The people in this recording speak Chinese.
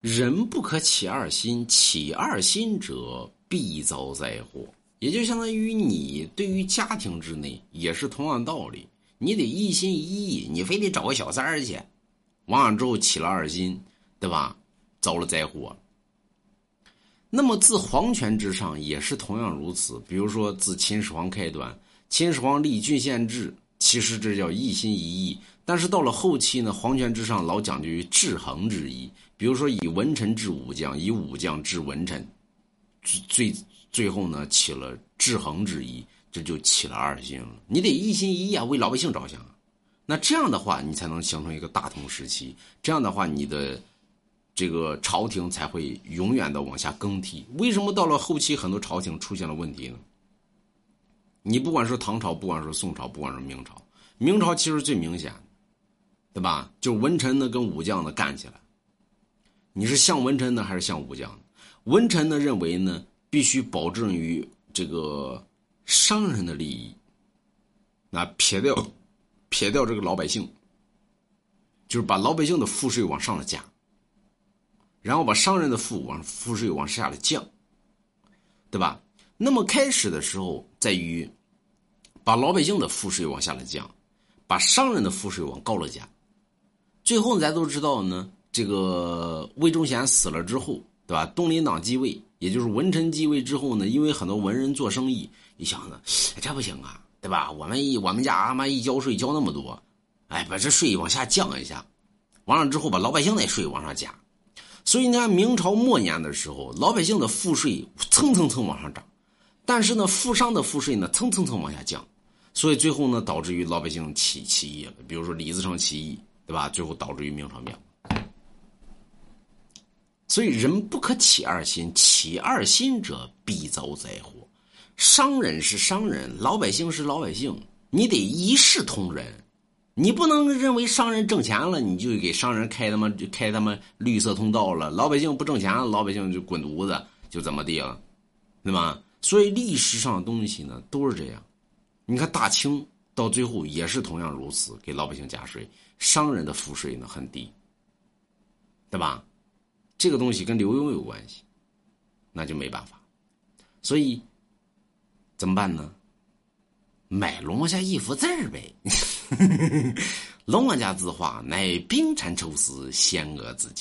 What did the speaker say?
人不可起二心，起二心者必遭灾祸。也就相当于你对于家庭之内也是同样道理，你得一心一意，你非得找个小三儿去，完了之后起了二心，对吧？遭了灾祸。那么自皇权之上也是同样如此。比如说自秦始皇开端，秦始皇立郡县制，其实这叫一心一意。但是到了后期呢，皇权之上老讲究于制衡之意，比如说以文臣治武将，以武将治文臣，最最后呢起了制衡之意，这就起了二心。你得一心一意啊，为老百姓着想。那这样的话，你才能形成一个大同时期。这样的话，你的这个朝廷才会永远的往下更替。为什么到了后期很多朝廷出现了问题呢？你不管是唐朝，不管是宋朝，不管是明朝，明朝其实最明显。对吧？就是文臣呢跟武将呢干起来，你是像文臣呢还是像武将？文臣呢认为呢必须保证于这个商人的利益，那撇掉撇掉这个老百姓，就是把老百姓的赋税往上了加，然后把商人的赋往赋税往下了降，对吧？那么开始的时候在于把老百姓的赋税往下来降，把商人的赋税往高了加。最后，咱都知道呢，这个魏忠贤死了之后，对吧？东林党继位，也就是文臣继位之后呢，因为很多文人做生意，一想呢，这不行啊，对吧？我们一我们家阿妈一交税交那么多，哎，把这税往下降一下，完了之后把老百姓的税往上加，所以呢，明朝末年的时候，老百姓的赋税蹭蹭蹭往上涨，但是呢，富商的赋税呢蹭蹭蹭往下降，所以最后呢，导致于老百姓起起义了，比如说李自成起义。对吧？最后导致于明朝灭亡。所以人不可起二心，起二心者必遭灾祸。商人是商人，老百姓是老百姓，你得一视同仁。你不能认为商人挣钱了，你就给商人开他妈开他妈绿色通道了；老百姓不挣钱了，老百姓就滚犊子，就怎么地了，对吧？所以历史上的东西呢，都是这样。你看大清。到最后也是同样如此，给老百姓加税，商人的赋税呢很低，对吧？这个东西跟刘墉有关系，那就没办法。所以怎么办呢？买龙王家一幅字儿呗。龙王家字画乃冰蚕抽丝，仙娥自教。